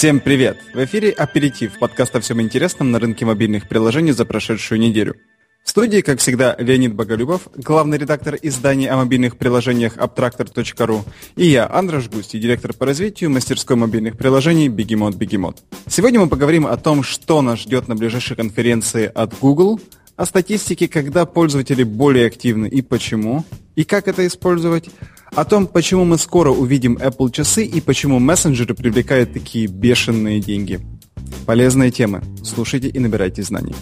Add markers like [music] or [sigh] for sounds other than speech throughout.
Всем привет! В эфире «Аперитив» подкаст о всем интересном на рынке мобильных приложений за прошедшую неделю. В студии, как всегда, Леонид Боголюбов, главный редактор издания о мобильных приложениях Abtractor.ru, и я, Андраш Густи, директор по развитию мастерской мобильных приложений Бегемот Бегемот. Сегодня мы поговорим о том, что нас ждет на ближайшей конференции от Google, о статистике, когда пользователи более активны и почему, и как это использовать, о том, почему мы скоро увидим Apple часы и почему мессенджеры привлекают такие бешеные деньги. Полезные темы. Слушайте и набирайте знаний.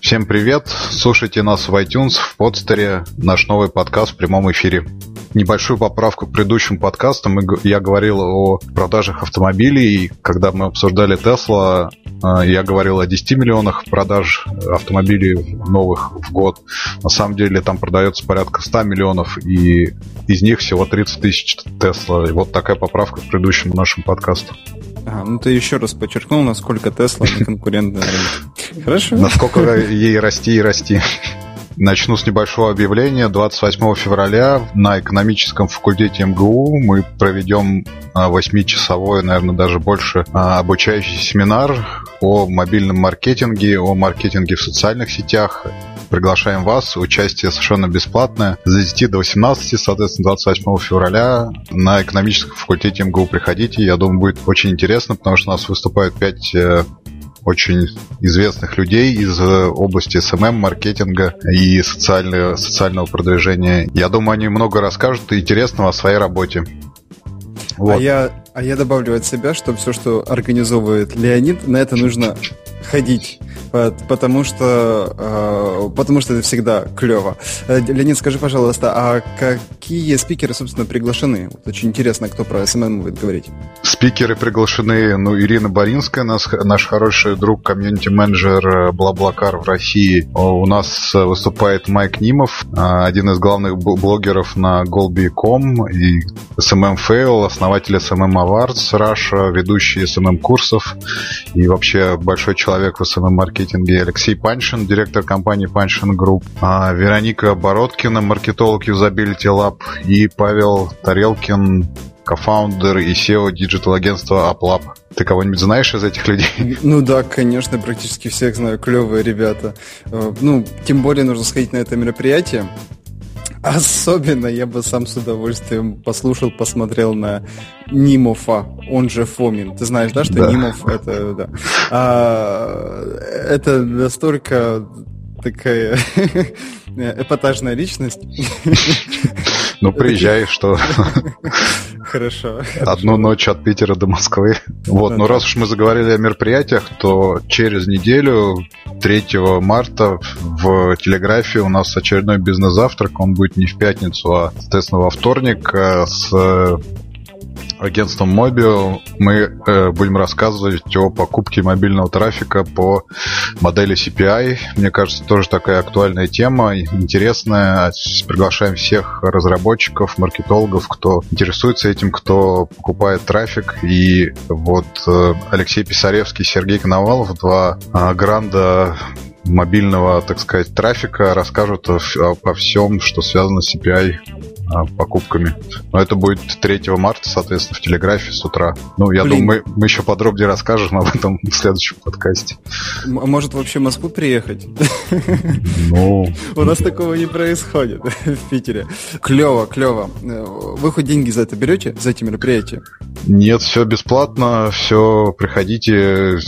Всем привет! Слушайте нас в iTunes, в подстере, наш новый подкаст в прямом эфире. Небольшую поправку к предыдущим подкастам. Я говорил о продажах автомобилей, и когда мы обсуждали Tesla, э, я говорил о 10 миллионах продаж автомобилей новых в год. На самом деле там продается порядка 100 миллионов, и из них всего 30 тысяч Tesla. И вот такая поправка к предыдущему нашему подкасту. А, ну ты еще раз подчеркнул, насколько Тесла [laughs] конкурентная. Хорошо. Насколько ей расти и расти. Начну с небольшого объявления. 28 февраля на экономическом факультете МГУ мы проведем 8-часовой, наверное, даже больше а, обучающий семинар о мобильном маркетинге, о маркетинге в социальных сетях. Приглашаем вас. Участие совершенно бесплатное. С 10 до 18, соответственно, 28 февраля на экономическом факультете МГУ приходите. Я думаю, будет очень интересно, потому что у нас выступают 5 очень известных людей из э, области SMM, маркетинга и социального, социального продвижения. Я думаю, они много расскажут интересного о своей работе. А вот. А, я, а я добавлю от себя, что все, что организовывает Леонид, на это нужно ходить потому что, э, потому что это всегда клево. Э, Леонид, скажи, пожалуйста, а какие спикеры, собственно, приглашены? Вот очень интересно, кто про SMM будет говорить. Спикеры приглашены, ну, Ирина Боринская, наш, наш хороший друг, комьюнити-менеджер BlaBlaCar в России. У нас выступает Майк Нимов, один из главных блогеров на golby.com и SMM Fail, основатель SMM Awards Russia, ведущий SMM курсов и вообще большой человек в SMM маркетинге Алексей Паншин, директор компании Паншин Групп, а Вероника Бородкина, маркетолог Usability Lab и Павел Тарелкин, co-founder и CEO digital-агентства AppLab. Ты кого-нибудь знаешь из этих людей? Ну да, конечно, практически всех знаю. Клевые ребята. Э, ну, тем более нужно сходить на это мероприятие. Особенно я бы сам с удовольствием послушал, посмотрел на Нимофа, он же Фомин. Ты знаешь, да, что да. Нимов это, да. А, это настолько такая [laughs] эпатажная личность. [laughs] Ну, приезжай, что... [laughs] Хорошо. Одну ночь от Питера до Москвы. Вот, ну, раз уж мы заговорили о мероприятиях, то через неделю, 3 марта, в Телеграфе у нас очередной бизнес-завтрак. Он будет не в пятницу, а, соответственно, во вторник э, с агентством Mobile мы э, будем рассказывать о покупке мобильного трафика по модели CPI. Мне кажется, тоже такая актуальная тема, интересная. Приглашаем всех разработчиков, маркетологов, кто интересуется этим, кто покупает трафик. И вот э, Алексей Писаревский, Сергей Коновалов, два э, гранда мобильного, так сказать, трафика расскажут о, всем, что связано с CPI покупками. Но это будет 3 марта, соответственно, в Телеграфе с утра. Ну, я Блин. думаю, мы, мы еще подробнее расскажем об этом в следующем подкасте. А может вообще в Москву приехать? Ну... [laughs] У нас такого не происходит [laughs] в Питере. Клево, клево. Вы хоть деньги за это берете, за эти мероприятия? Нет, все бесплатно, все приходите,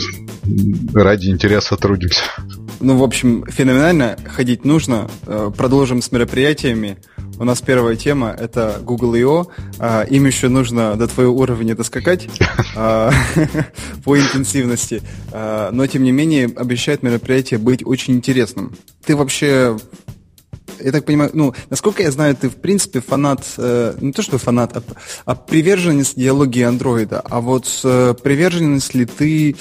ради интереса трудимся. Ну, в общем, феноменально ходить нужно. Э, продолжим с мероприятиями. У нас первая тема – это Google I.O. А, им еще нужно до твоего уровня доскакать а, [laughs] по интенсивности. А, но, тем не менее, обещает мероприятие быть очень интересным. Ты вообще я так понимаю, ну, насколько я знаю, ты, в принципе, фанат, э, не то что фанат, а, а приверженец идеологии андроида. А вот э, приверженность ли ты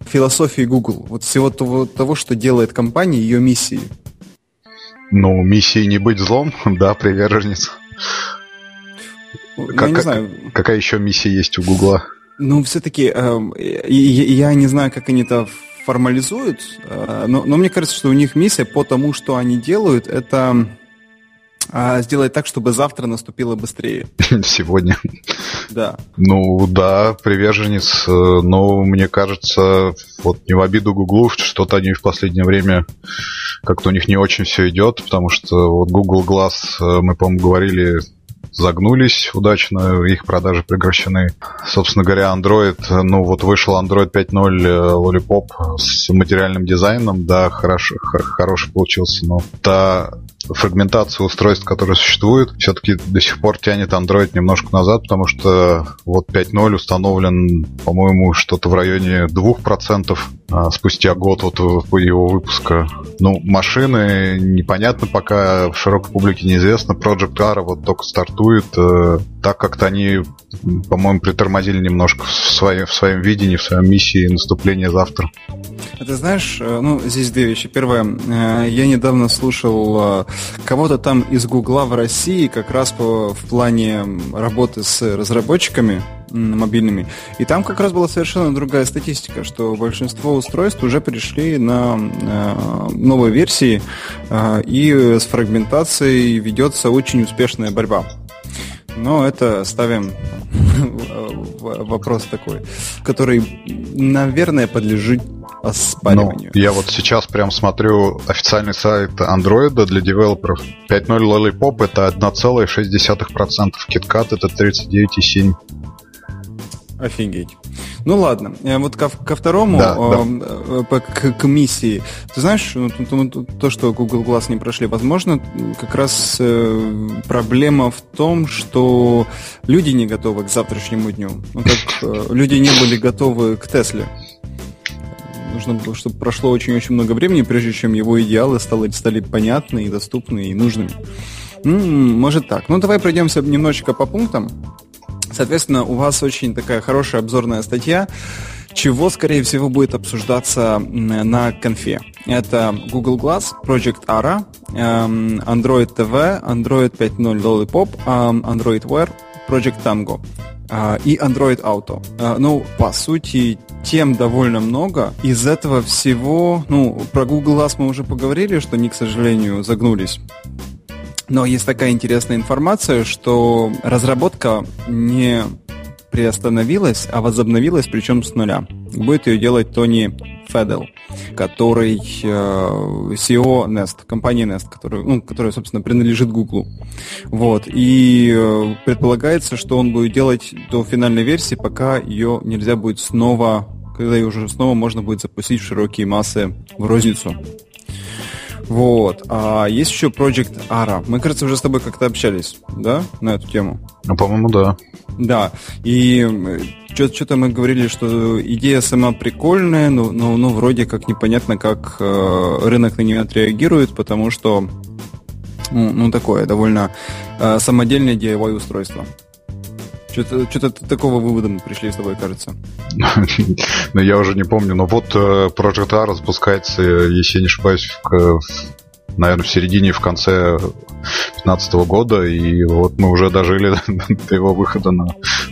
философии Google? Вот всего того, того, что делает компания, ее миссии? Ну, миссии не быть злом, [laughs] да, приверженец. Ну, как, не знаю. Какая еще миссия есть у Гугла? Ну, все-таки э, я, я не знаю, как они это формализуют, э, но, но мне кажется, что у них миссия по тому, что они делают, это а, сделать так, чтобы завтра наступило быстрее. [laughs] Сегодня. Да. Ну да, приверженец, э, но мне кажется, вот не в обиду Гуглу, что-то они в последнее время как-то у них не очень все идет, потому что вот Google Glass, э, мы, по-моему, говорили, загнулись удачно, их продажи прекращены. Собственно говоря, Android, ну вот вышел Android 5.0 э, Lollipop с материальным дизайном, да, хорошо, хороший получился, но та фрагментацию устройств, которые существуют, все-таки до сих пор тянет Android немножко назад, потому что вот 5.0 установлен, по-моему, что-то в районе 2% а, спустя год вот его выпуска. Ну, машины непонятно пока, в широкой публике неизвестно. Project R вот только стартует. Э, так как-то они, по-моему, притормозили немножко в, своем, в своем видении, в своем миссии наступления завтра. А ты знаешь, э, ну, здесь две вещи. Первое, э, я недавно слушал кого-то там из Гугла в России как раз по, в плане работы с разработчиками мобильными. И там как раз была совершенно другая статистика, что большинство устройств уже перешли на новые версии, и с фрагментацией ведется очень успешная борьба. Но это ставим [laughs] вопрос такой, который, наверное, подлежит оспариванию. Ну, я вот сейчас прям смотрю официальный сайт Android для девелоперов. 5.0 Lollipop это 1,6%, KitKat это 39,7%. Офигеть. Ну ладно, э, вот ко, ко второму, да, э, да. К, к миссии. Ты знаешь, ну, то, то, что Google Glass не прошли, возможно, как раз э, проблема в том, что люди не готовы к завтрашнему дню. Ну, как люди не были готовы к Тесле. Нужно было, чтобы прошло очень-очень много времени, прежде чем его идеалы стали, стали понятны и доступны и нужными. Ну, может так. Ну, давай пройдемся немножечко по пунктам. Соответственно, у вас очень такая хорошая обзорная статья, чего, скорее всего, будет обсуждаться на конфе. Это Google Glass, Project Ara, эм, Android TV, Android 5.0 Lollipop, эм, Android Wear, Project Tango и Android Auto. Э, ну, по сути, тем довольно много. Из этого всего, ну, про Google Glass мы уже поговорили, что они, к сожалению, загнулись но есть такая интересная информация, что разработка не приостановилась, а возобновилась, причем с нуля. Будет ее делать Тони Федел, который э, CEO Nest, компании Nest, который, ну, которая, собственно, принадлежит Google. Вот. И э, предполагается, что он будет делать до финальной версии, пока ее нельзя будет снова, когда ее уже снова можно будет запустить в широкие массы в розницу. Вот. А есть еще Project Ara. Мы, кажется, уже с тобой как-то общались, да, на эту тему? Ну, по-моему, да. Да. И что-то мы говорили, что идея сама прикольная, но, но, но вроде как непонятно, как э, рынок на нее отреагирует, потому что ну, ну такое довольно э, самодельное DIY устройство. Что-то, такого вывода мы пришли с тобой, кажется. [laughs] Ну, я уже не помню. Но вот э, Project R запускается, если я не ошибаюсь, в, наверное, в середине и в конце 2015 года. И вот мы уже дожили [laughs] до его выхода на,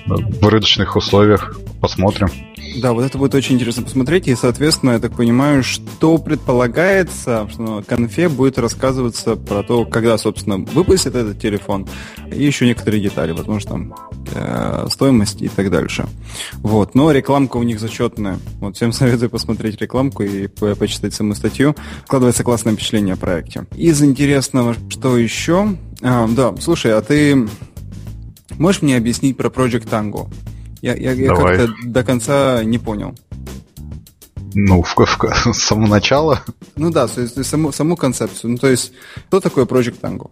в рыночных условиях. Посмотрим. Да, вот это будет очень интересно посмотреть. И, соответственно, я так понимаю, что предполагается, что на конфе будет рассказываться про то, когда, собственно, выпустят этот телефон, и еще некоторые детали, возможно, там э, стоимость и так дальше. Вот. Но рекламка у них зачетная. Вот всем [laughs] советую посмотреть рекламку и по почитать саму статью. Складывается классное впечатление о проекте. Из интересного, что еще? А, да, слушай, а ты можешь мне объяснить про Project Tango? Я, я, я как-то до конца не понял. Ну, в, в, [laughs] с самого начала? Ну да, то есть саму, саму концепцию. Ну, то есть, что такое Project Tango?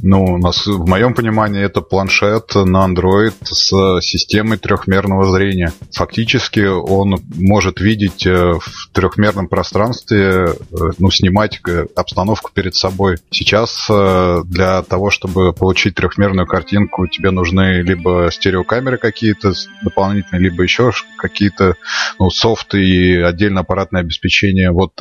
Ну, нас, в моем понимании, это планшет на Android с системой трехмерного зрения. Фактически он может видеть э, в трехмерном пространстве, э, ну, снимать э, обстановку перед собой. Сейчас для того, чтобы получить трехмерную картинку, тебе нужны либо стереокамеры какие-то дополнительные, либо еще какие-то ну, софт и отдельно аппаратное обеспечение. Вот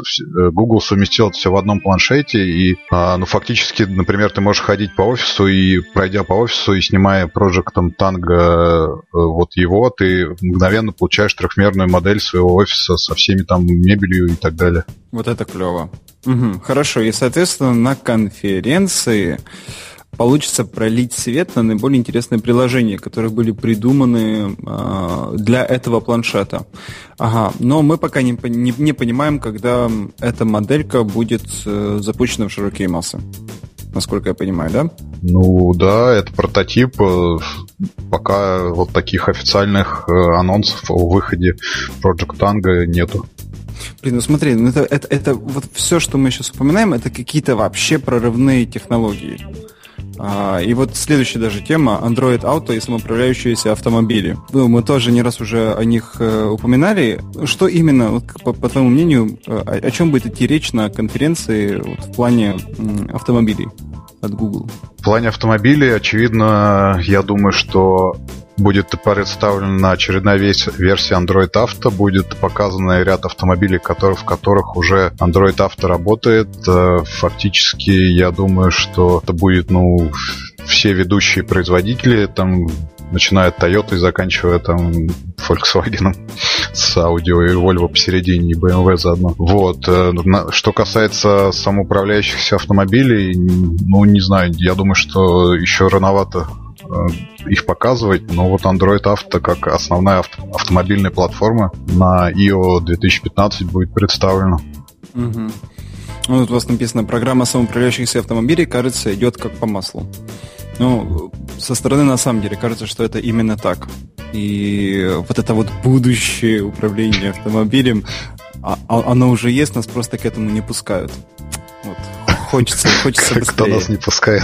Google совместил это все в одном планшете, и а, ну, фактически, например, ты можешь ходить ходить по офису и пройдя по офису и снимая проектом танго э, вот его, ты мгновенно получаешь трехмерную модель своего офиса со всеми там мебелью и так далее. Вот это клево. Угу, хорошо. И, соответственно, на конференции получится пролить свет на наиболее интересные приложения, которые были придуманы э, для этого планшета. Ага, но мы пока не, не, не понимаем, когда эта моделька будет э, запущена в широкие массы. Насколько я понимаю, да? Ну да, это прототип. Э, пока вот таких официальных э, анонсов о выходе Project Tango нету. Блин, ну смотри, ну это, это, это вот все, что мы сейчас упоминаем, это какие-то вообще прорывные технологии. А, и вот следующая даже тема Android Auto и самоуправляющиеся автомобили. Ну, мы тоже не раз уже о них э, упоминали. Что именно, по, по твоему мнению, э, о, о чем будет идти речь на конференции вот, в плане автомобилей от Google? В плане автомобилей, очевидно, я думаю, что будет представлена очередная версия Android Auto, будет показан ряд автомобилей, которые, в которых уже Android Auto работает. Э, фактически, я думаю, что это будет, ну, все ведущие производители, там, начиная от Toyota и заканчивая там Volkswagen [laughs] с аудио и Volvo посередине и BMW заодно. Вот. Э, что касается самоуправляющихся автомобилей, ну, не знаю, я думаю, что еще рановато их показывать, но вот Android Auto как основная авто, автомобильная платформа на IO 2015 будет представлена. Угу. Ну, тут у вас написано, программа самоуправляющихся автомобилей, кажется, идет как по маслу. Ну, со стороны на самом деле кажется, что это именно так. И вот это вот будущее управление автомобилем, а, а оно уже есть, нас просто к этому не пускают. Хочется, хочется быстрее. Кто нас не пускает.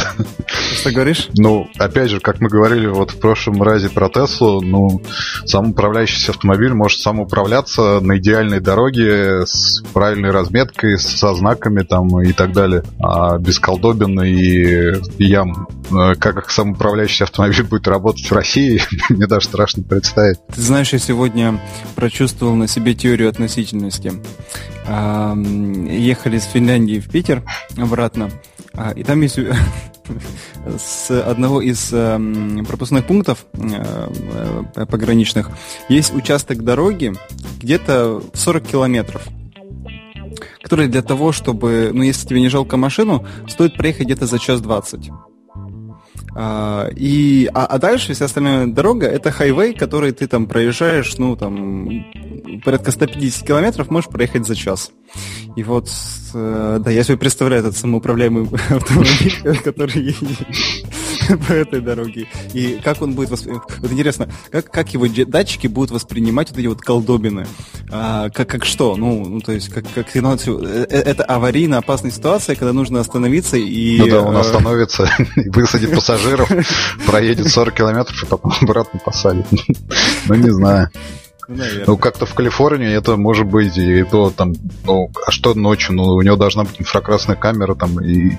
Что говоришь? Ну, опять же, как мы говорили вот в прошлом разе про Теслу, ну, самоуправляющийся автомобиль может самоуправляться на идеальной дороге с правильной разметкой, со знаками там и так далее. А без колдобин и, ям. Э, как их самоуправляющийся автомобиль будет работать в России, [laughs] мне даже страшно представить. Ты знаешь, я сегодня прочувствовал на себе теорию относительности. Ехали из Финляндии в Питер обратно. А, и там есть [laughs] с одного из пропускных пунктов э, э, пограничных есть участок дороги где-то 40 километров который для того, чтобы, ну, если тебе не жалко машину, стоит проехать где-то за час двадцать. А, и, а, а дальше вся остальная дорога это хайвей, который ты там проезжаешь, ну, там, порядка 150 километров можешь проехать за час. И вот, э, да, я себе представляю этот самоуправляемый [laughs] автомобиль, который [laughs] по этой дороге. И как он будет воспринимать... Вот интересно, как, как его датчики будут воспринимать вот эти вот колдобины? А, как, как что? Ну, ну, то есть, как, как ситуацию... Э, э, это аварийно опасная ситуация, когда нужно остановиться и... Ну да, он остановится, [laughs] высадит пассажиров, проедет 40 километров и потом обратно посадит. [laughs] Ну, не знаю. Ну, как-то в Калифорнии это может быть, и то там, ну, а что ночью? Ну, у него должна быть инфракрасная камера там и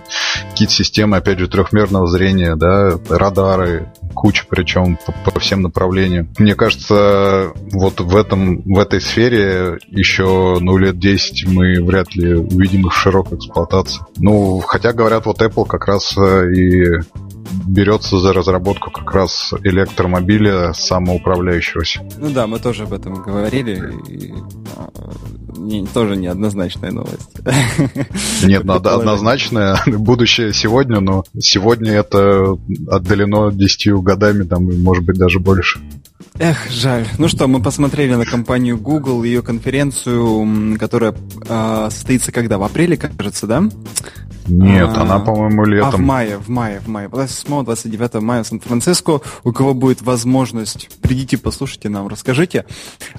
какие-то системы, опять же, трехмерного зрения, да, радары, куча причем по, по всем направлениям. Мне кажется, вот в этом, в этой сфере еще, ну, лет 10 мы вряд ли увидим их в широкой эксплуатации. Ну, хотя, говорят, вот Apple как раз э, и берется за разработку как раз электромобиля самоуправляющегося. Ну да, мы тоже об этом говорили. И, а, не, тоже неоднозначная новость. Нет, надо однозначная. Будущее сегодня, но сегодня это отдалено 10 годами, там, может быть, даже больше. Эх, жаль. Ну что, мы посмотрели на компанию Google, ее конференцию, которая э, состоится когда? В апреле, кажется, да? Нет, а, она, по-моему, летом. А в мае, в мае, в мае. 28-29 мая в Сан-Франциско. У кого будет возможность, придите, послушайте нам, расскажите.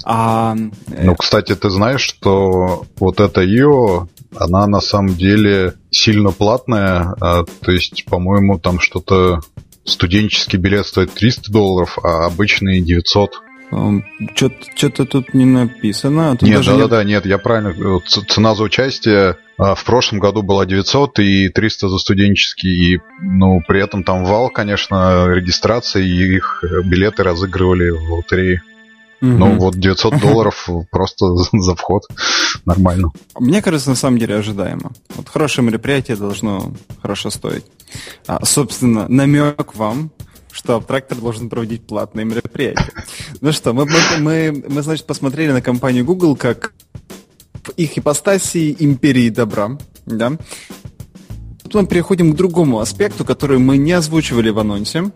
А, э, ну, кстати, ты знаешь, что вот эта IO, она на самом деле сильно платная. А, то есть, по-моему, там что-то студенческий билет стоит 300 долларов, а обычный 900. Что-то тут не написано. А тут нет, да-да-да, нет, я правильно. Цена за участие а, в прошлом году была 900 и 300 за студенческий. И, ну, при этом там вал, конечно, регистрации, и их билеты разыгрывали в лотерее. Угу. Ну, вот 900 долларов просто [laughs] за вход. Нормально. Мне кажется, на самом деле ожидаемо. Вот хорошее мероприятие должно хорошо стоить. А, собственно, намек вам, что Абтрактор должен проводить платные мероприятия. Ну что, мы, мы, мы, мы, значит, посмотрели на компанию Google как в их ипостаси империи добра, да, Тут мы переходим к другому аспекту, который мы не озвучивали в анонсе,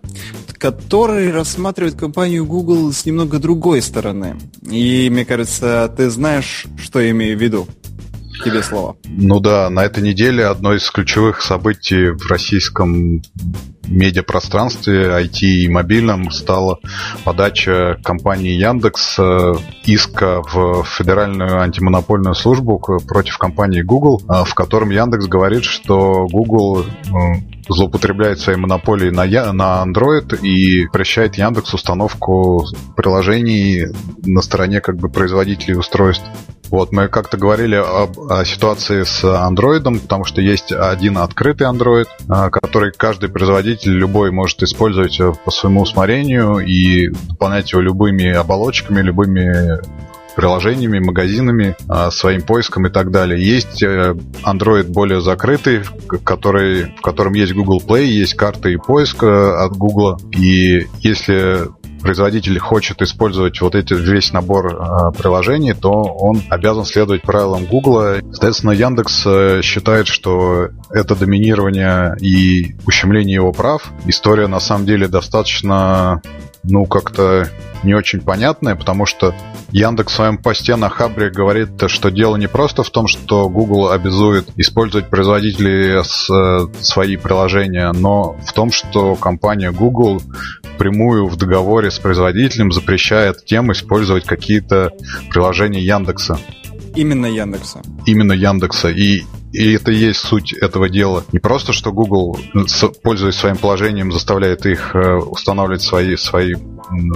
который рассматривает компанию Google с немного другой стороны. И, мне кажется, ты знаешь, что я имею в виду. Тебе слово. Ну да, на этой неделе одно из ключевых событий в российском медиапространстве, IT и мобильном стала подача компании Яндекс э, иска в Федеральную антимонопольную службу против компании Google, э, в котором Яндекс говорит, что Google э, злоупотребляет своей монополией на, на Android и прощает Яндекс установку приложений на стороне как бы производителей устройств. Вот, мы как-то говорили об, о ситуации с Android, потому что есть один открытый Android, а, который каждый производитель любой может использовать э, по своему усмотрению и дополнять его любыми оболочками, любыми приложениями, магазинами, а, своим поиском и так далее. Есть э, Android более закрытый, который, в котором есть Google Play, есть карты и поиск э, от Google. И если производитель хочет использовать вот эти весь набор э, приложений, то он обязан следовать правилам Google. Соответственно, Яндекс э, считает, что это доминирование и ущемление его прав. История на самом деле достаточно, ну, как-то не очень понятная, потому что Яндекс в своем посте на Хабре говорит, что дело не просто в том, что Google обязует использовать производители с, э, свои приложения, но в том, что компания Google прямую в договоре с производителем запрещает тем использовать какие-то приложения Яндекса. Именно Яндекса. Именно Яндекса. И и это и есть суть этого дела. Не просто, что Google, пользуясь своим положением, заставляет их э, устанавливать свои, свои,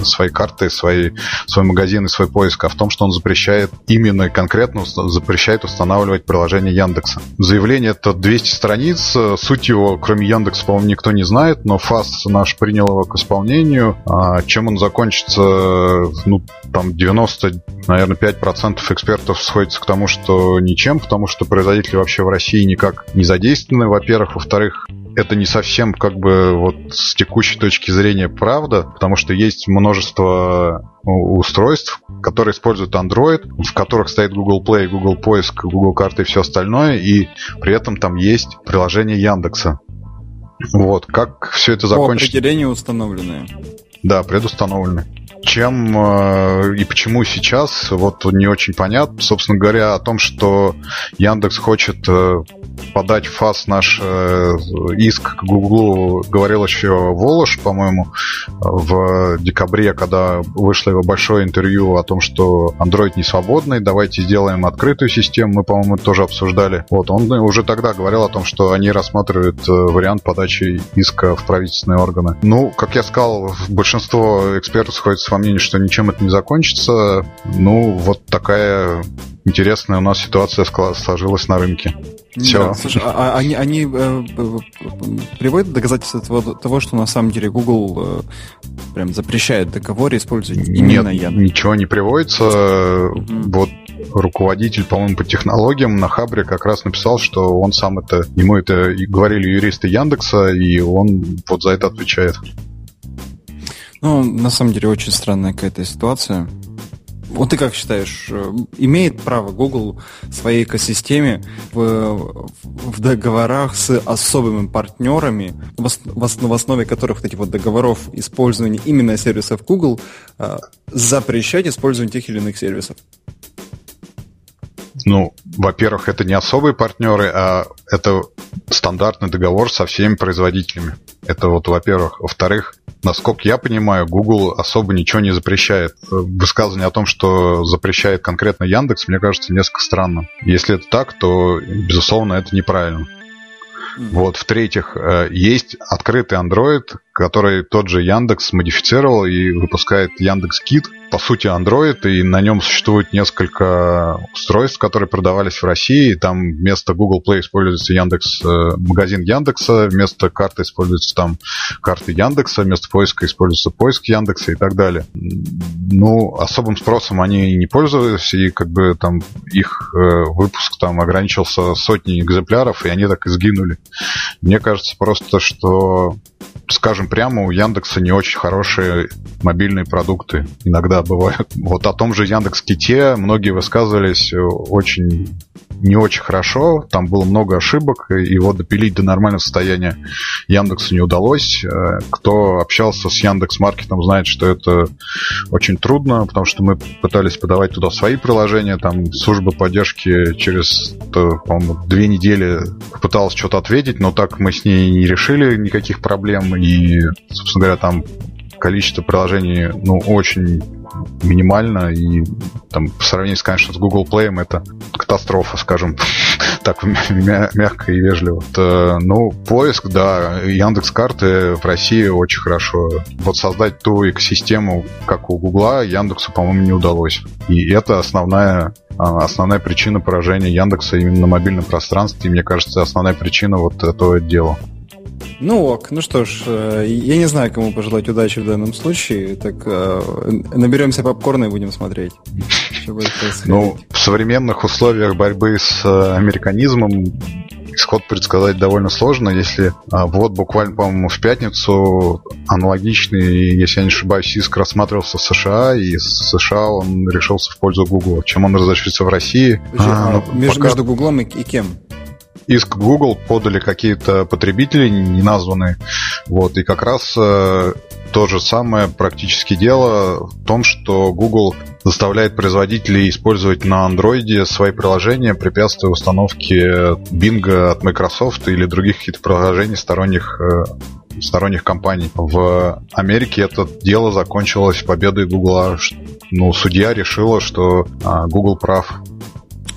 свои карты, свои, свой магазин и свой поиск, а в том, что он запрещает именно конкретно запрещает устанавливать приложение Яндекса. Заявление это 200 страниц. Суть его, кроме Яндекса, по-моему, никто не знает, но ФАС наш принял его к исполнению. А чем он закончится, ну, там 90, наверное, 5% экспертов сходится к тому, что ничем, потому что производители вообще в России никак не задействованы, во-первых. Во-вторых, это не совсем как бы вот с текущей точки зрения правда, потому что есть множество устройств, которые используют Android, в которых стоит Google Play, Google Поиск, Google Карты и все остальное, и при этом там есть приложение Яндекса. Вот, как все это закончится? По определению установленные. Да, предустановленные. Чем э, и почему сейчас, вот не очень понятно. Собственно говоря, о том, что Яндекс хочет э, подать ФАС наш э, иск к Гуглу, говорил еще Волош, по-моему, в декабре, когда вышло его большое интервью о том, что Android не свободный, давайте сделаем открытую систему, мы, по-моему, тоже обсуждали. Вот, он уже тогда говорил о том, что они рассматривают вариант подачи иска в правительственные органы. Ну, как я сказал, большинство экспертов сходится по мнению, что ничем это не закончится. Ну, вот такая интересная у нас ситуация сложилась на рынке. Все. Да, слушай, а, а они, они э, приводят доказательства того, того, что на самом деле Google э, прям запрещает в договоре использовать именно Нет, Яндекс? ничего не приводится. Mm-hmm. Вот руководитель, по-моему, по технологиям на Хабре как раз написал, что он сам это, ему это говорили юристы Яндекса, и он вот за это отвечает. Ну, на самом деле, очень странная какая-то ситуация. Вот ты как считаешь, э, имеет право Google в своей экосистеме в, в договорах с особыми партнерами, в, в основе которых вот вот договоров использования именно сервисов Google, э, запрещать использование тех или иных сервисов? Ну, во-первых, это не особые партнеры, а это стандартный договор со всеми производителями. Это вот, во-первых. Во-вторых, насколько я понимаю, Google особо ничего не запрещает. Высказывание о том, что запрещает конкретно Яндекс, мне кажется, несколько странно. Если это так, то, безусловно, это неправильно. Вот, в-третьих, э, есть открытый Android, который тот же Яндекс модифицировал и выпускает Яндекс Кит, по сути, Android, и на нем существует несколько устройств, которые продавались в России. Там вместо Google Play используется Яндекс, э, магазин Яндекса, вместо карты используется там карты Яндекса, вместо поиска используется поиск Яндекса и так далее. Ну, особым спросом они не пользовались, и как бы там их э, выпуск там ограничился сотней экземпляров, и они так и сгинули. Мне кажется просто, что скажем прямо, у Яндекса не очень хорошие мобильные продукты иногда бывают. [laughs] Вот о том же Яндекс Ките многие высказывались очень не очень хорошо, там было много ошибок, его допилить до нормального состояния Яндексу не удалось. Э, кто общался с Яндекс Маркетом, знает, что это очень трудно, потому что мы пытались подавать туда свои приложения, там служба поддержки через, по-моему, две недели пыталась что-то ответить, но так мы с ней не решили никаких проблем, и, собственно говоря, там количество приложений, ну, очень минимально, и там по сравнению, конечно, с Google Play это катастрофа, скажем [laughs] так мягко и вежливо. То, ну, поиск, да, Яндекс карты в России очень хорошо. Вот создать ту экосистему, как у Гугла, Яндексу, по-моему, не удалось. И это основная а, основная причина поражения Яндекса именно на мобильном пространстве, и мне кажется, основная причина вот этого дела. Ну ок, ну что ж, э, я не знаю, кому пожелать удачи в данном случае. Так э, наберемся попкорна и будем смотреть. Ну, в современных условиях борьбы с э, американизмом исход предсказать довольно сложно, если а, вот буквально, по-моему, в пятницу аналогичный, если я не ошибаюсь, иск рассматривался в США, и с США он решился в пользу Google. Чем он разрешится в России? А, а, ну, между, пока... между Гуглом и, и кем? Иск Google подали какие-то потребители не названные. Вот, и как раз э, то же самое практически дело в том, что Google заставляет производителей использовать на Android свои приложения, препятствуя установке Bing от Microsoft или других каких-то приложений сторонних э, сторонних компаний. В Америке это дело закончилось победой Google. Ну, судья решила, что а, Google прав.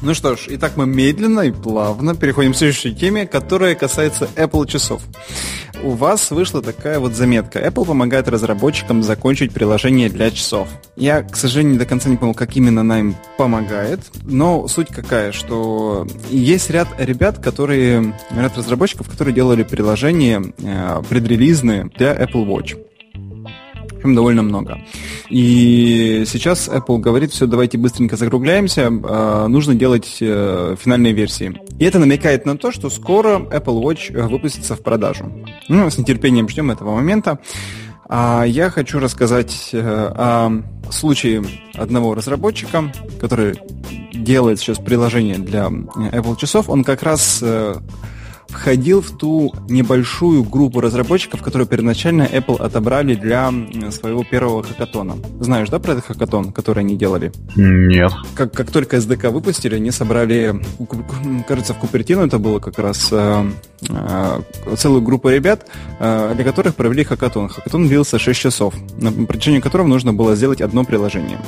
Ну что ж, итак, мы медленно и плавно переходим к следующей теме, которая касается Apple часов. У вас вышла такая вот заметка. Apple помогает разработчикам закончить приложение для часов. Я, к сожалению, до конца не понял, как именно она им помогает, но суть какая, что есть ряд ребят, которые, ряд разработчиков, которые делали приложения э, предрелизные для Apple Watch прям довольно много. И сейчас Apple говорит, все, давайте быстренько закругляемся, э, нужно делать э, финальные версии. И это намекает на то, что скоро Apple Watch э, выпустится в продажу. Ну, с нетерпением ждем этого момента. А я хочу рассказать э, о случае одного разработчика, который делает сейчас приложение для Apple часов. Он как раз входил в ту небольшую группу разработчиков, которую первоначально Apple отобрали для своего первого хакатона. Знаешь, да, про этот хакатон, который они делали? Нет. Как, как только SDK выпустили, они собрали, кажется, в Купертино это было как раз э, э, целую группу ребят, э, для которых провели хакатон. Хакатон длился 6 часов, на протяжении которого нужно было сделать одно приложение.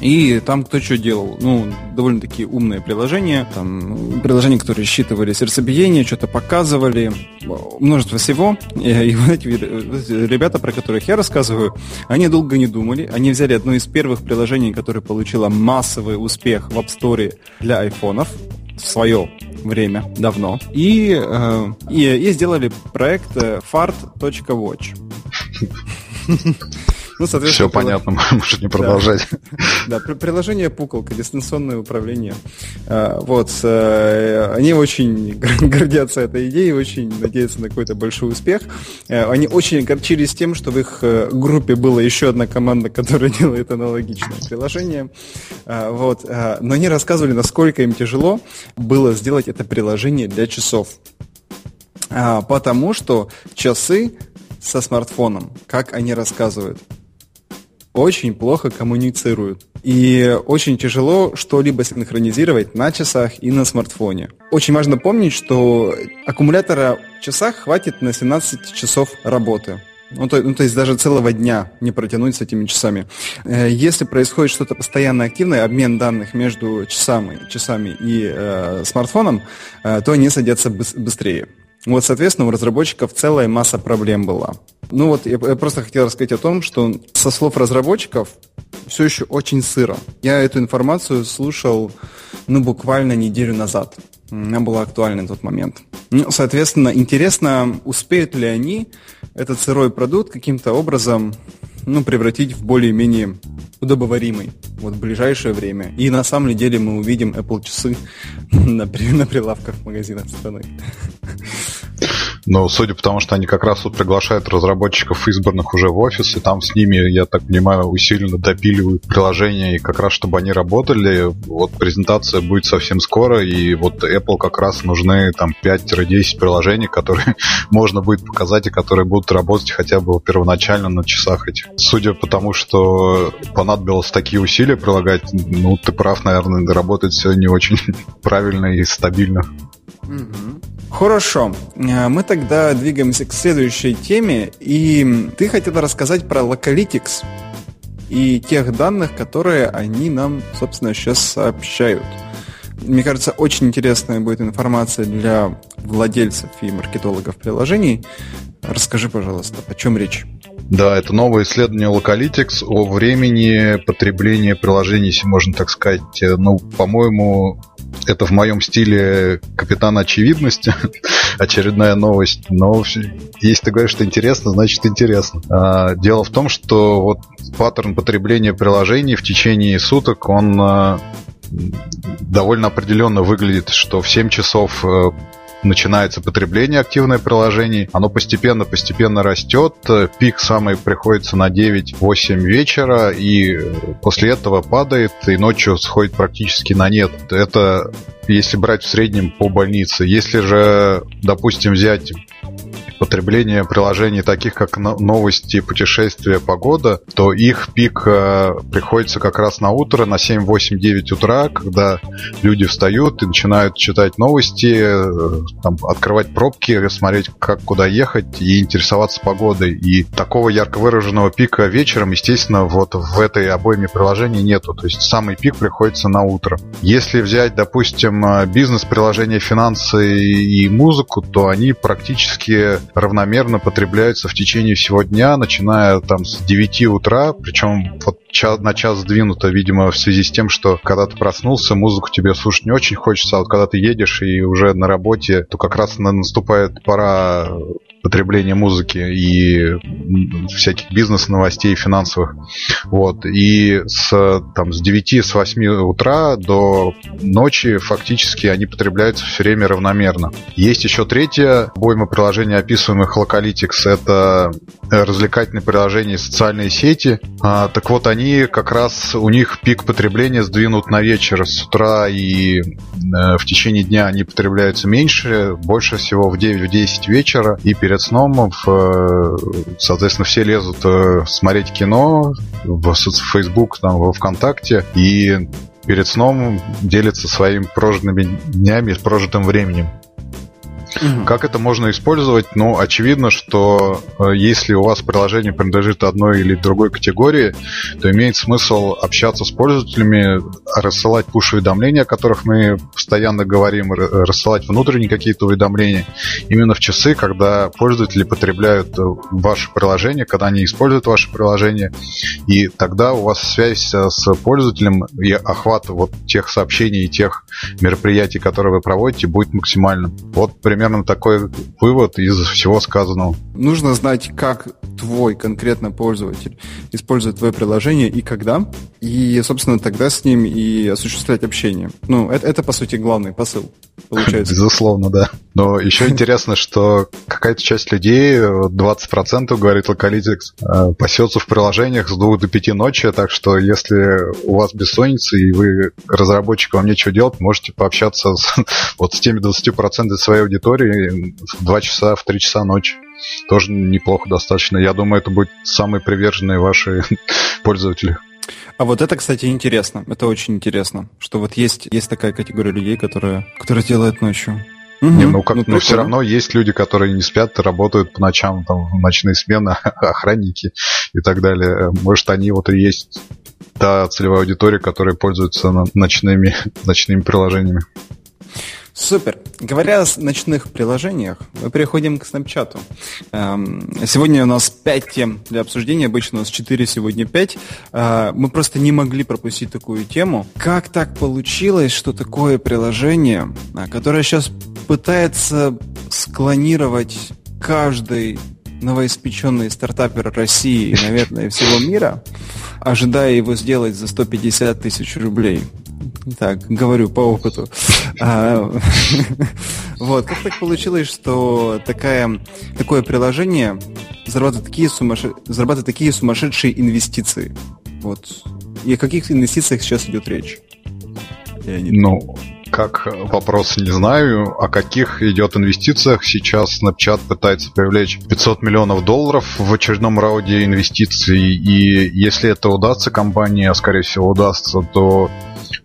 И там кто что делал? Ну, довольно-таки умные приложения. Там приложения, которые считывали сердцебиение, что-то показывали, множество всего. И, и вот эти ребята, про которых я рассказываю, они долго не думали. Они взяли одно из первых приложений, которое получило массовый успех в App Store для айфонов в свое время, давно. И, э, и, и сделали проект э, fart.watch. [laughs] Ну, соответственно, Все понятно, [laughs] можешь не продолжать. Да, приложение Пуколка, дистанционное управление. А, вот, э, они очень [laughs] гордятся этой идеей, очень надеются на какой-то большой успех. Э, они очень огорчились тем, что в их э, группе была еще одна команда, [laughs] которая делает аналогичное приложение. А, вот, но они рассказывали, насколько им тяжело было сделать это приложение для часов. А, потому что часы со смартфоном, как они рассказывают, очень плохо коммуницируют. И очень тяжело что-либо синхронизировать на часах и на смартфоне. Очень важно помнить, что аккумулятора в часах хватит на 17 часов работы. Ну то, ну, то есть даже целого дня не протянуть с этими часами. Э, если происходит что-то постоянно активное, обмен данных между часами, часами и э, смартфоном, э, то они садятся быстрее. Вот, соответственно, у разработчиков целая масса проблем была. Ну вот, я просто хотел рассказать о том, что со слов разработчиков все еще очень сыро. Я эту информацию слушал, ну, буквально неделю назад. Она была актуальна на тот момент. Ну, соответственно, интересно, успеют ли они этот сырой продукт каким-то образом ну, превратить в более-менее удобоваримый вот в ближайшее время. И на самом деле мы увидим Apple часы [laughs] на, на прилавках магазинах страны. [laughs] Но судя по тому, что они как раз вот приглашают разработчиков избранных уже в офис, и там с ними, я так понимаю, усиленно допиливают приложения, и как раз чтобы они работали, вот презентация будет совсем скоро, и вот Apple как раз нужны там 5-10 приложений, которые [laughs] можно будет показать, и которые будут работать хотя бы первоначально на часах этих. Судя по тому, что понадобилось такие усилия прилагать, ну, ты прав, наверное, работать все не очень [laughs] правильно и стабильно. Угу. Хорошо. Э, мы тогда двигаемся к следующей теме. И ты хотел рассказать про Localytics и тех данных, которые они нам, собственно, сейчас сообщают. Мне кажется, очень интересная будет информация для владельцев и маркетологов приложений. Расскажи, пожалуйста, о чем речь? Да, это новое исследование Localytics о времени потребления приложений, если можно так сказать. Ну, по-моему, это в моем стиле капитан очевидности, [laughs] очередная новость. Но если ты говоришь, что интересно, значит интересно. А, дело в том, что вот паттерн потребления приложений в течение суток, он а, довольно определенно выглядит, что в 7 часов э, начинается потребление активное приложений, оно постепенно-постепенно растет, пик самый приходится на 9-8 вечера, и после этого падает, и ночью сходит практически на нет. Это если брать в среднем по больнице. Если же, допустим, взять потребление приложений таких как новости, путешествия, погода, то их пик э, приходится как раз на утро, на 7, 8, 9 утра, когда люди встают и начинают читать новости, э, там, открывать пробки, смотреть, как куда ехать и интересоваться погодой. И такого ярко выраженного пика вечером, естественно, вот в этой обойме приложений нету. То есть самый пик приходится на утро. Если взять, допустим, э, бизнес-приложения, финансы и музыку, то они практически равномерно потребляются в течение всего дня, начиная там с 9 утра, причем вот час, на час сдвинуто, видимо, в связи с тем, что когда ты проснулся, музыку тебе слушать не очень хочется, а вот когда ты едешь и уже на работе, то как раз наступает пора потребления музыки и всяких бизнес-новостей финансовых. Вот. И с, там, с 9, с 8 утра до ночи фактически они потребляются все время равномерно. Есть еще третье обойма приложений, описываемых Localytics, это развлекательные приложения и социальные сети. А, так вот, они как раз, у них пик потребления сдвинут на вечер с утра и э, в течение дня они потребляются меньше, больше всего в 9-10 вечера и перед сном, в, э, соответственно, все лезут э, смотреть кино в Facebook, там, во ВКонтакте и перед сном делятся своими прожитыми днями, прожитым временем. Как это можно использовать? Ну, очевидно, что э, если у вас приложение принадлежит одной или другой категории, то имеет смысл общаться с пользователями, рассылать пуш-уведомления, о которых мы постоянно говорим, рассылать внутренние какие-то уведомления именно в часы, когда пользователи потребляют э, ваше приложение, когда они используют ваше приложение, и тогда у вас связь э, с пользователем и охват вот тех сообщений и тех мероприятий, которые вы проводите, будет максимальным. Вот примерно примерно такой вывод из всего сказанного. Нужно знать, как твой конкретно пользователь использует твое приложение и когда, и, собственно, тогда с ним и осуществлять общение. Ну, это, это по сути, главный посыл, получается. [laughs] Безусловно, да. Но еще [laughs] интересно, что какая-то часть людей, 20% говорит Локалитикс, э, пасется в приложениях с 2 до 5 ночи, так что если у вас бессонница и вы разработчик, вам нечего делать, можете пообщаться с, [laughs] вот с теми 20% своей аудитории в 2 часа, в 3 часа ночи. Тоже неплохо достаточно. Я думаю, это будет самые приверженные ваши [laughs] пользователи. А вот это, кстати, интересно. Это очень интересно, что вот есть, есть такая категория людей, которые, которые делают ночью. Угу. Не, ну, как, ну, но все равно есть люди, которые не спят, работают по ночам, там, в ночные смены, [laughs] охранники и так далее. Может, они вот и есть та целевая аудитория, которая пользуется ночными, [laughs] ночными приложениями. Супер. Говоря о ночных приложениях, мы переходим к Snapchat. Эм, сегодня у нас 5 тем для обсуждения, обычно у нас 4, сегодня 5. Э, мы просто не могли пропустить такую тему. Как так получилось, что такое приложение, э, которое сейчас пытается склонировать каждый новоиспеченный стартапер России и, наверное, всего мира, ожидая его сделать за 150 тысяч рублей. Так, говорю по опыту. А, [laughs] Вот, как так получилось, что такая, такое приложение зарабатывает такие, сумасше... зарабатывает такие сумасшедшие инвестиции? Вот. И о каких инвестициях сейчас идет речь? Ну, как вопрос не знаю, о каких идет инвестициях. Сейчас Snapchat пытается привлечь 500 миллионов долларов в очередном раунде инвестиций. И если это удастся компании, а скорее всего удастся, то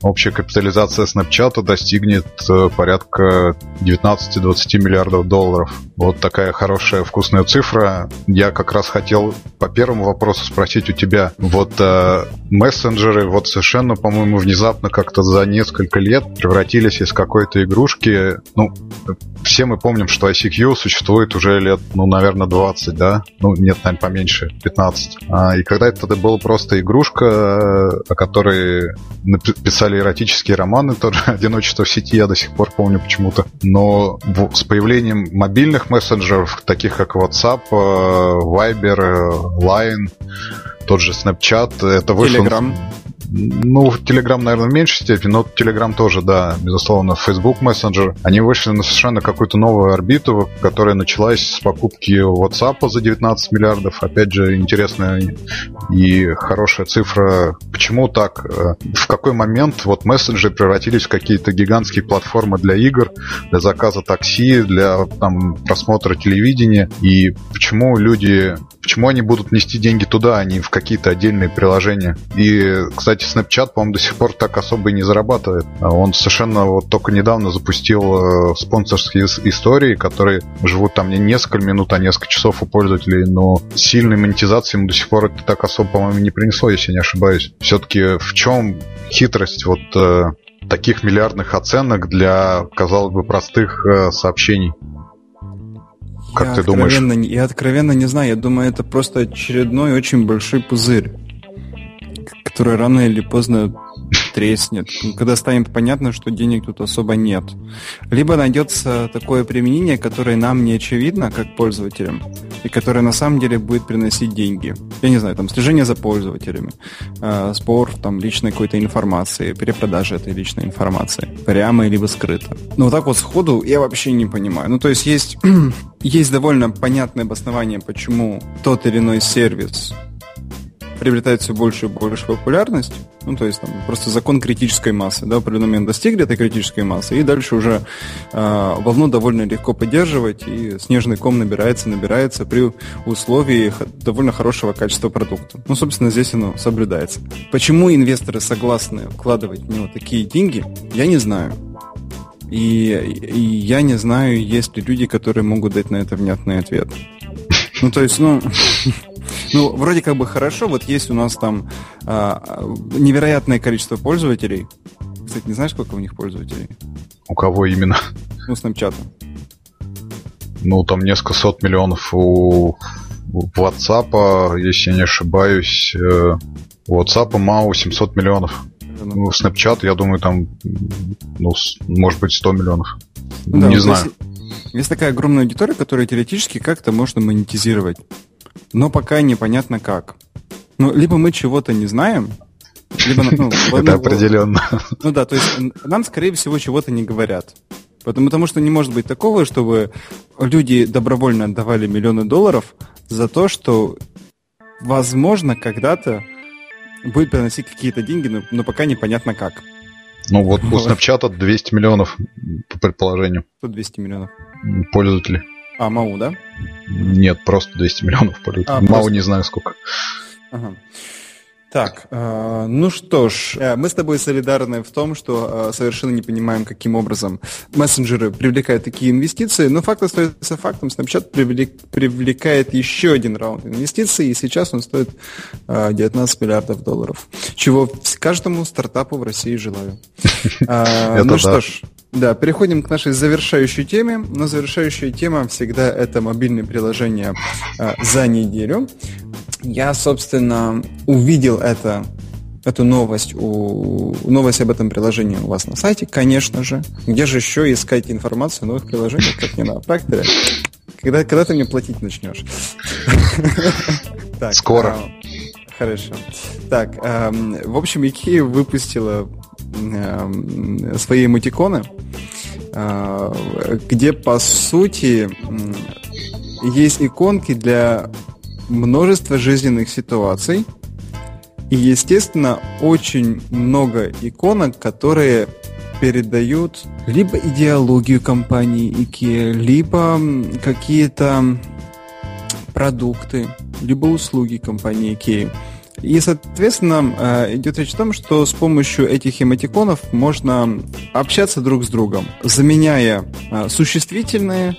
общая капитализация Snapchat достигнет э, порядка 19-20 миллиардов долларов. Вот такая хорошая вкусная цифра. Я как раз хотел по первому вопросу спросить у тебя. Вот э, мессенджеры вот совершенно, по-моему, внезапно как-то за несколько лет превратились из какой-то игрушки. Ну, все мы помним, что ICQ существует уже лет, ну, наверное, 20, да? Ну, нет, наверное, поменьше, 15. А, и когда это была просто игрушка, о которой писали эротические романы, [laughs] тоже «Одиночество в сети» я до сих пор помню почему-то. Но с появлением мобильных мессенджеров, таких как WhatsApp, э, Viber, э, Line, тот же Snapchat, это вышло... Telegram. Ну, Telegram, наверное, в меньшей степени, но Telegram тоже, да, безусловно, Facebook Messenger. Они вышли на совершенно какую-то новую орбиту, которая началась с покупки WhatsApp за 19 миллиардов. Опять же, интересная и хорошая цифра. Почему так? Э, в какой момент вот мессенджеры превратились в какие-то гигантские платформы для игр, для заказа такси, для там, просмотра телевидения? И почему люди, почему они будут нести деньги туда, а не в какие-то отдельные приложения? И, кстати, Snapchat, по-моему, до сих пор так особо и не зарабатывает. Он совершенно вот только недавно запустил э, спонсорские истории, которые живут там не несколько минут, а несколько часов у пользователей, но сильной монетизации ему до сих пор это так особо, по-моему, не принесло, если не ошибаюсь. Все-таки в чем хитрость вот э, таких миллиардных оценок для, казалось бы, простых э, сообщений? Как я ты думаешь? Я откровенно не знаю. Я думаю, это просто очередной очень большой пузырь которая рано или поздно треснет, когда станет понятно, что денег тут особо нет. Либо найдется такое применение, которое нам не очевидно, как пользователям, и которое на самом деле будет приносить деньги. Я не знаю, там, слежение за пользователями, э, спор там, личной какой-то информации, перепродажа этой личной информации, прямо либо скрыто. Но вот так вот сходу я вообще не понимаю. Ну, то есть есть, [clears throat] есть довольно понятное обоснование, почему тот или иной сервис приобретает все больше и больше популярность. Ну, то есть там просто закон критической массы, да, в определенный момент достигли этой критической массы, и дальше уже э, волну довольно легко поддерживать, и снежный ком набирается, набирается при условии довольно хорошего качества продукта. Ну, собственно, здесь оно соблюдается. Почему инвесторы согласны вкладывать в него такие деньги, я не знаю. И, и я не знаю, есть ли люди, которые могут дать на это внятный ответ. Ну, то есть, ну, [laughs] Ну, вроде как бы хорошо. Вот есть у нас там а, невероятное количество пользователей. Кстати, не знаешь, сколько у них пользователей? У кого именно? Ну, Snapchat. Ну, там несколько сот миллионов у WhatsApp, если я не ошибаюсь. Э, у WhatsApp MAU 700 миллионов. Ну, Snapchat, я думаю, там, ну, может быть, 100 миллионов. Да, не знаю. Есть, есть такая огромная аудитория, которая теоретически как-то можно монетизировать но пока непонятно как. Ну, либо мы чего-то не знаем, либо... Ну, [laughs] Это определенно. Ну да, то есть нам, скорее всего, чего-то не говорят. Потому, потому что не может быть такого, чтобы люди добровольно отдавали миллионы долларов за то, что, возможно, когда-то будет приносить какие-то деньги, но, но пока непонятно как. Ну вот у Snapchat 200 миллионов, по предположению. Что 200 миллионов? Пользователей. А, МАУ, да? Нет, просто 200 миллионов полетов. А, МАУ просто... не знаю сколько. Ага. Так, э, ну что ж, э, мы с тобой солидарны в том, что э, совершенно не понимаем, каким образом мессенджеры привлекают такие инвестиции, но факт остается фактом. Snapchat привлек, привлекает еще один раунд инвестиций, и сейчас он стоит э, 19 миллиардов долларов, чего каждому стартапу в России желаю. [laughs] Э, ну что ж, да, переходим к нашей завершающей теме. Но завершающая тема всегда это мобильные приложения э, за неделю. Я, собственно, увидел это эту новость, у, новость об этом приложении у вас на сайте, конечно же. Где же еще искать информацию о новых приложениях, как не на Практоре? Когда, когда ты мне платить начнешь? [laughs] Скоро. А, хорошо. Так, эм, в общем, Ikea выпустила свои эмотиконы. где, по сути, есть иконки для множества жизненных ситуаций. И, естественно, очень много иконок, которые передают либо идеологию компании IKEA, либо какие-то продукты, либо услуги компании IKEA. И, соответственно, э, идет речь о том, что с помощью этих эмотиконов можно общаться друг с другом, заменяя э, существительные,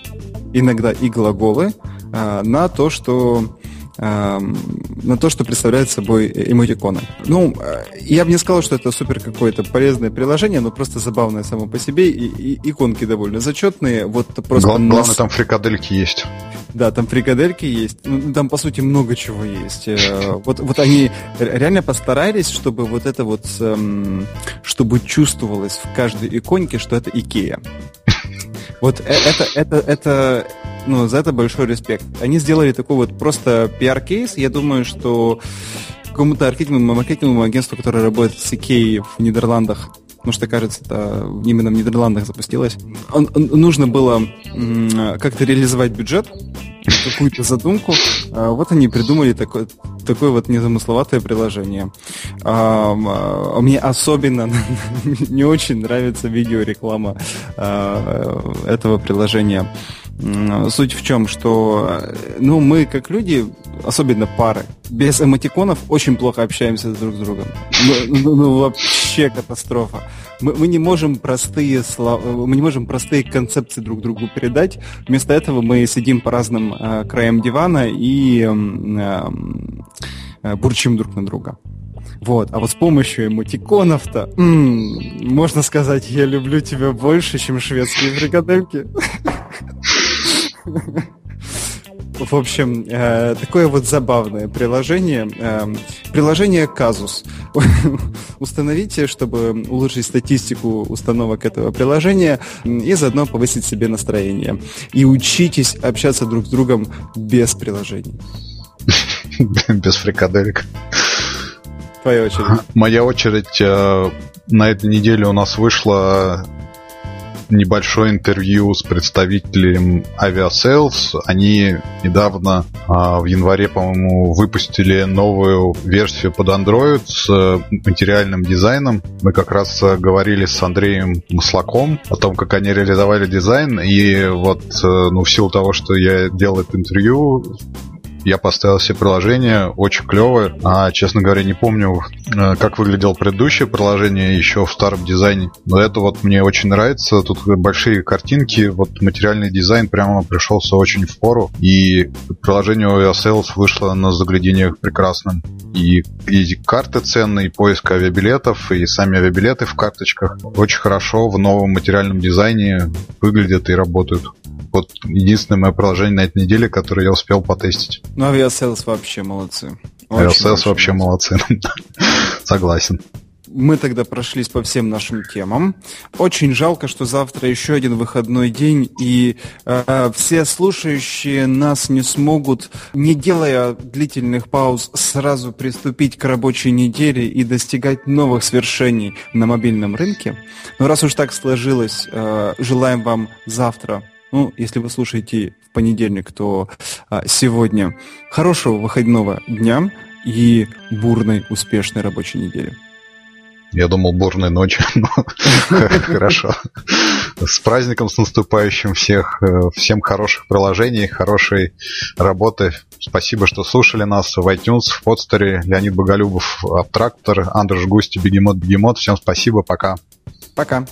иногда и глаголы, э, на то, что на то, что представляет собой эмотиконы. Ну, я бы не сказал, что это супер какое-то полезное приложение, но просто забавное само по себе, и, и иконки довольно зачетные. Вот просто Гла- нас... Главное, там фрикадельки есть. Да, там фрикадельки есть. Ну, там, по сути, много чего есть. Э, вот, вот они реально постарались, чтобы вот это вот, эм, чтобы чувствовалось в каждой иконке, что это Икея. [laughs] Вот э, это, это, это, ну, за это большой респект. Они сделали такой вот просто пиар-кейс. Я думаю, что какому-то маркетинговому, маркетинговому агентству, которое работает с Икеей в Нидерландах, потому что, кажется, это именно в Нидерландах запустилось. Он, он, нужно было как-то реализовать бюджет, какую-то задумку. А, вот они придумали такое, такое вот незамысловатое приложение. А, а, мне особенно [laughs] не очень нравится видеореклама этого приложения. Суть в чем, что ну, мы как люди, особенно пары, без эмотиконов очень плохо общаемся друг с другом. Ну, ну, ну вообще катастрофа. Мы, мы не можем простые слова, мы не можем простые концепции друг другу передать. Вместо этого мы сидим по разным э, краям дивана и э, э, бурчим друг на друга. Вот. А вот с помощью эмотиконов-то, м-м, можно сказать, я люблю тебя больше, чем шведские фрикадельки. В общем, э, такое вот забавное приложение. Э, приложение Казус. [laughs] Установите, чтобы улучшить статистику установок этого приложения и заодно повысить себе настроение. И учитесь общаться друг с другом без приложений. [laughs] Без фрикаделек. Твоя очередь. Моя очередь. Э, на этой неделе у нас вышла небольшое интервью с представителем Aviasales. Они недавно, а, в январе, по-моему, выпустили новую версию под Android с э, материальным дизайном. Мы как раз э, говорили с Андреем Маслаком о том, как они реализовали дизайн. И вот, э, ну, в силу того, что я делал это интервью, я поставил себе приложение, очень клевое. А, честно говоря, не помню, э, как выглядело предыдущее приложение еще в старом дизайне. Но это вот мне очень нравится. Тут большие картинки, вот материальный дизайн прямо пришелся очень в пору. И приложение OSL вышло на заглядениях прекрасным. И, и карты ценные, и поиск авиабилетов, и сами авиабилеты в карточках очень хорошо в новом материальном дизайне выглядят и работают вот единственное мое приложение на этой неделе, которое я успел потестить. Ну, Aviasales вообще молодцы. Aviasales вообще молодцы. [laughs] Согласен. Мы тогда прошлись по всем нашим темам. Очень жалко, что завтра еще один выходной день, и э, все слушающие нас не смогут, не делая длительных пауз, сразу приступить к рабочей неделе и достигать новых свершений на мобильном рынке. Но раз уж так сложилось, э, желаем вам завтра ну, если вы слушаете понедельник, то а, сегодня хорошего выходного дня и бурной, успешной рабочей недели. Я думал, бурной ночи, [laughs] но [laughs] хорошо. С праздником, с наступающим всех, э, всем хороших приложений, хорошей работы. Спасибо, что слушали нас в iTunes, в подстере. Леонид Боголюбов, Абтрактор, Андрей Густи, Бегемот, Бегемот. Всем спасибо, пока. Пока.